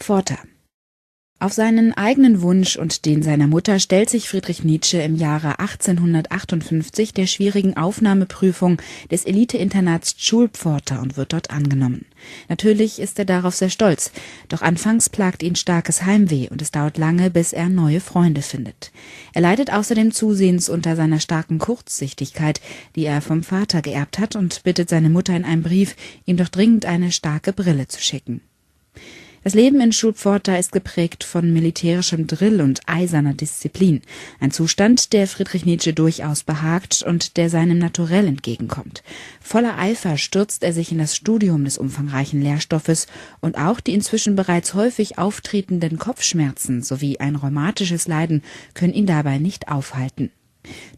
Schulpforta auf seinen eigenen Wunsch und den seiner Mutter stellt sich Friedrich Nietzsche im Jahre 1858 der schwierigen Aufnahmeprüfung des Elite-Internats Schulpforta und wird dort angenommen. Natürlich ist er darauf sehr stolz, doch anfangs plagt ihn starkes Heimweh und es dauert lange, bis er neue Freunde findet. Er leidet außerdem zusehends unter seiner starken Kurzsichtigkeit, die er vom Vater geerbt hat und bittet seine Mutter in einem Brief, ihm doch dringend eine starke Brille zu schicken. Das Leben in Schulpforta ist geprägt von militärischem Drill und eiserner Disziplin, ein Zustand, der Friedrich Nietzsche durchaus behagt und der seinem Naturell entgegenkommt. Voller Eifer stürzt er sich in das Studium des umfangreichen Lehrstoffes und auch die inzwischen bereits häufig auftretenden Kopfschmerzen sowie ein rheumatisches Leiden können ihn dabei nicht aufhalten.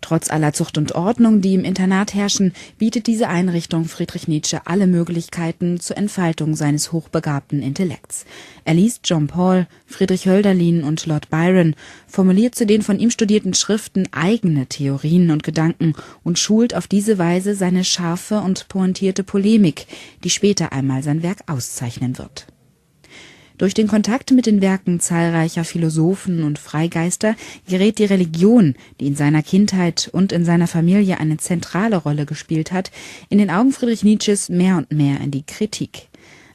Trotz aller Zucht und Ordnung, die im Internat herrschen, bietet diese Einrichtung Friedrich Nietzsche alle Möglichkeiten zur Entfaltung seines hochbegabten Intellekts. Er liest John Paul, Friedrich Hölderlin und Lord Byron, formuliert zu den von ihm studierten Schriften eigene Theorien und Gedanken und schult auf diese Weise seine scharfe und pointierte Polemik, die später einmal sein Werk auszeichnen wird durch den Kontakt mit den Werken zahlreicher Philosophen und Freigeister gerät die Religion, die in seiner Kindheit und in seiner Familie eine zentrale Rolle gespielt hat, in den Augen Friedrich Nietzsches mehr und mehr in die Kritik.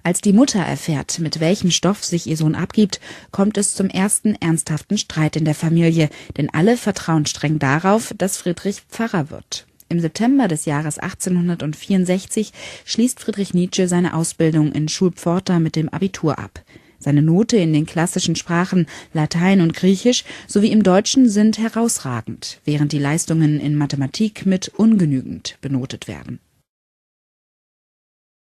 Als die Mutter erfährt, mit welchem Stoff sich ihr Sohn abgibt, kommt es zum ersten ernsthaften Streit in der Familie, denn alle vertrauen streng darauf, dass Friedrich Pfarrer wird. Im September des Jahres 1864 schließt Friedrich Nietzsche seine Ausbildung in Schulpforta mit dem Abitur ab. Seine Note in den klassischen Sprachen Latein und Griechisch sowie im Deutschen sind herausragend, während die Leistungen in Mathematik mit ungenügend benotet werden